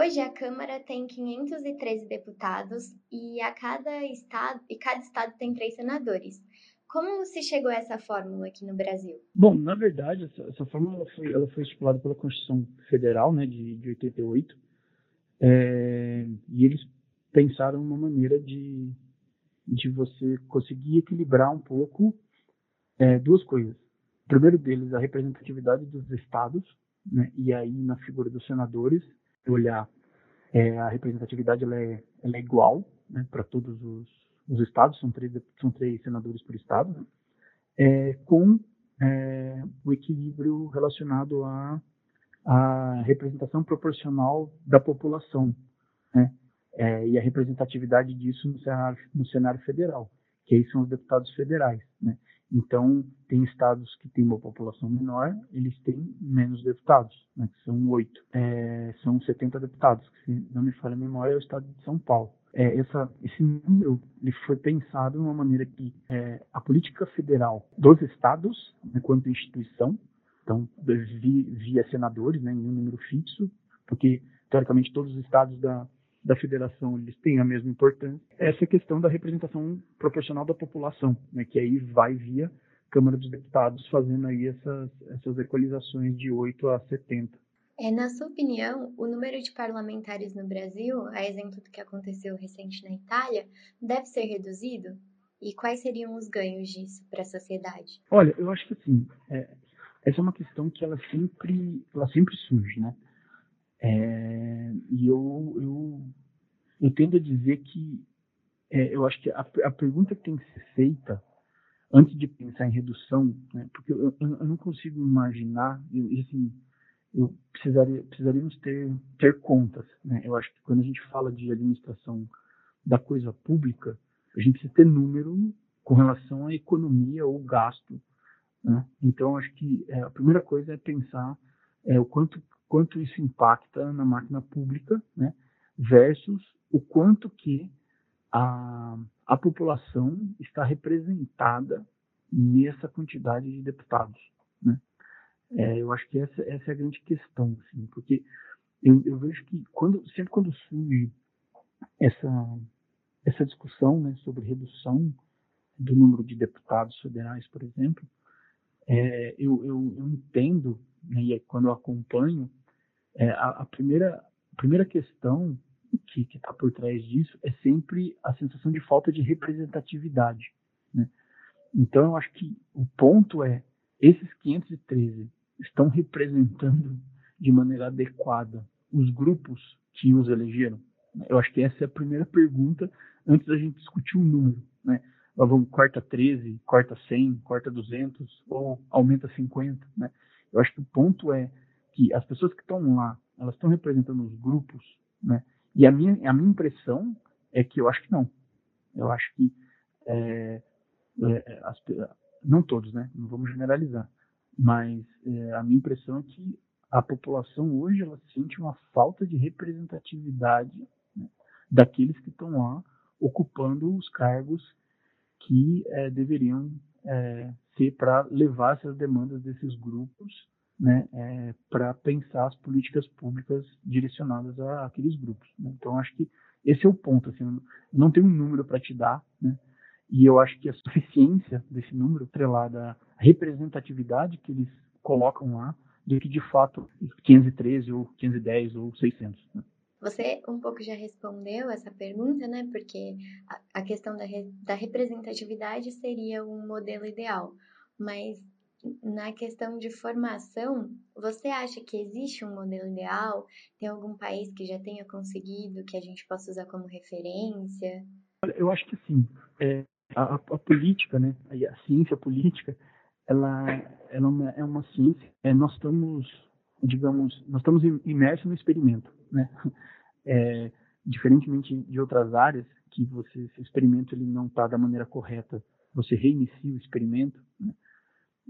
Hoje a Câmara tem 513 deputados e a cada estado e cada estado tem três senadores. Como se chegou a essa fórmula aqui no Brasil? Bom, na verdade, essa, essa fórmula foi, ela foi, estipulada pela Constituição Federal, né, de, de 88, é, e eles pensaram uma maneira de, de você conseguir equilibrar um pouco é, duas coisas. O primeiro deles, a representatividade dos estados, né, e aí na figura dos senadores, olhar é, a representatividade ela é, ela é igual né, para todos os, os, estados, são três, são três senadores por estado, né, é, com é, o equilíbrio relacionado à, representação proporcional da população né, é, e a representatividade disso no cenário, no cenário federal, que aí são os deputados federais. Né. Então, tem estados que têm uma população menor, eles têm menos deputados, né, que são oito. É, são 70 deputados, que se não me falha a memória, é o estado de São Paulo. É, essa, esse número ele foi pensado de uma maneira que é, a política federal dos estados, enquanto instituição, então via, senadores, né, em um número fixo, porque teoricamente todos os estados da, da federação eles têm a mesma importância. Essa questão da representação proporcional da população, né, que aí vai via Câmara dos Deputados fazendo aí essas, essas equalizações de 8 a 70. É, na sua opinião, o número de parlamentares no Brasil, a exemplo do que aconteceu recente na Itália, deve ser reduzido? E quais seriam os ganhos disso para a sociedade? Olha, eu acho que assim, é, essa é uma questão que ela sempre, ela sempre surge, né? É, e eu, eu, eu tendo a dizer que é, eu acho que a, a, pergunta que tem que ser feita antes de pensar em redução, né, porque eu, eu, eu, não consigo imaginar, e assim, eu precisaria, precisaríamos ter, ter contas. Né? Eu acho que quando a gente fala de administração da coisa pública, a gente precisa ter número com relação à economia ou gasto. Né? Então, acho que é, a primeira coisa é pensar é, o quanto quanto isso impacta na máquina pública, né, versus o quanto que a, a população está representada nessa quantidade de deputados. Né? É, eu acho que essa, essa, é a grande questão, assim, porque eu, eu, vejo que quando, sempre quando surge essa, essa discussão né, sobre redução do número de deputados federais, por exemplo, é, eu, eu, eu, entendo, né, e quando eu acompanho, é, a, a, primeira, a primeira questão que está por trás disso é sempre a sensação de falta de representatividade. Né? Então, eu acho que o ponto é: esses 513 estão representando de maneira adequada os grupos que os elegeram? Eu acho que essa é a primeira pergunta antes da gente discutir o um número. Né? Vamos, corta 13, corta 100, corta 200 ou aumenta 50. Né? Eu acho que o ponto é que as pessoas que estão lá, elas estão representando os grupos, né? E a minha, a minha impressão é que eu acho que não. Eu acho que é, é, as, não todos, né? Não vamos generalizar, mas é, a minha impressão é que a população hoje ela sente uma falta de representatividade né, daqueles que estão lá ocupando os cargos que é, deveriam é, ser para levar essas demandas desses grupos né, é, para pensar as políticas públicas direcionadas a, aqueles grupos. Né? Então, acho que esse é o ponto. Assim, não tenho um número para te dar, né? E eu acho que a suficiência desse número, atrelada à representatividade que eles colocam lá, do que de fato 513 ou 510 ou 600. Né? Você um pouco já respondeu essa pergunta, né? Porque a, questão da, re, da representatividade seria um modelo ideal, mas na questão de formação, você acha que existe um modelo ideal? Tem algum país que já tenha conseguido, que a gente possa usar como referência? Eu acho que sim. É, a, a, política, né, a ciência política, ela, ela é uma ciência. É, nós estamos, digamos, nós estamos imersos no experimento, né? É, diferentemente de outras áreas, que você, se o experimento ele não está da maneira correta, você reinicia o experimento. Né?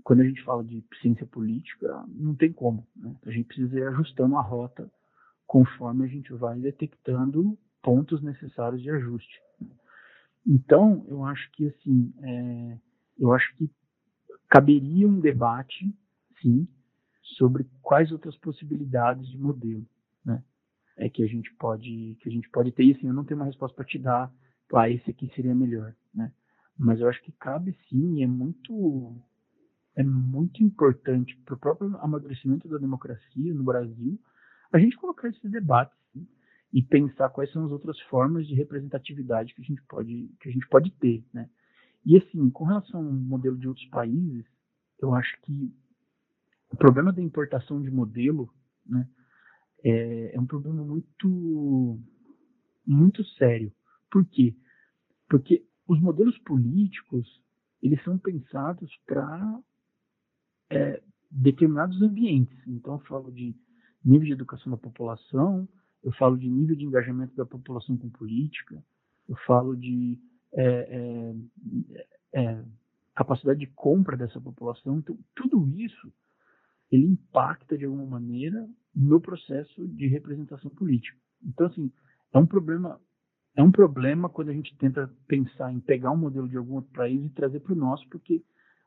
quando a gente fala de ciência política, não tem como. Né? A gente precisa ir ajustando a rota conforme a gente vai detectando pontos necessários de ajuste. Então, eu acho que assim, é, eu acho que caberia um debate, sim, sobre quais outras possibilidades de modelo. Né? é que a gente pode que a gente pode ter. E assim, eu não tenho uma resposta para te dar. Ah, esse aqui seria melhor, né? Mas eu acho que cabe sim, é muito é muito importante para o próprio amadurecimento da democracia no Brasil a gente colocar esses debates sim, e pensar quais são as outras formas de representatividade que a gente pode que a gente pode ter, né? E assim, com relação ao modelo de outros países, eu acho que o problema da importação de modelo, né, é, é um problema muito, muito sério. Por quê? Porque os modelos políticos, eles são pensados para é, determinados ambientes. Então, eu falo de nível de educação da população, eu falo de nível de engajamento da população com política, eu falo de é, é, é capacidade de compra dessa população. Então, tudo isso ele impacta de alguma maneira no processo de representação política. Então, assim, é um problema é um problema quando a gente tenta pensar em pegar um modelo de algum outro país e trazer para o nosso, porque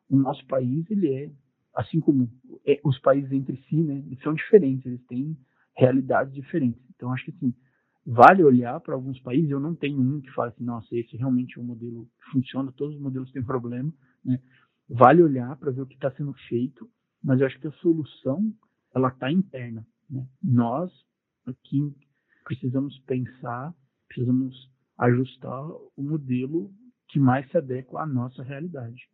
o nosso país ele é assim como é, os países entre si, né, são diferentes, eles têm realidades diferentes. Então, acho que assim, vale olhar para alguns países. Eu não tenho um que fale assim, nossa, esse realmente é um modelo que funciona, todos os modelos têm problema, né? Vale olhar para ver o que está sendo feito, mas eu acho que a solução ela está interna. Né? Nós aqui precisamos pensar, precisamos ajustar o modelo que mais se adequa à nossa realidade.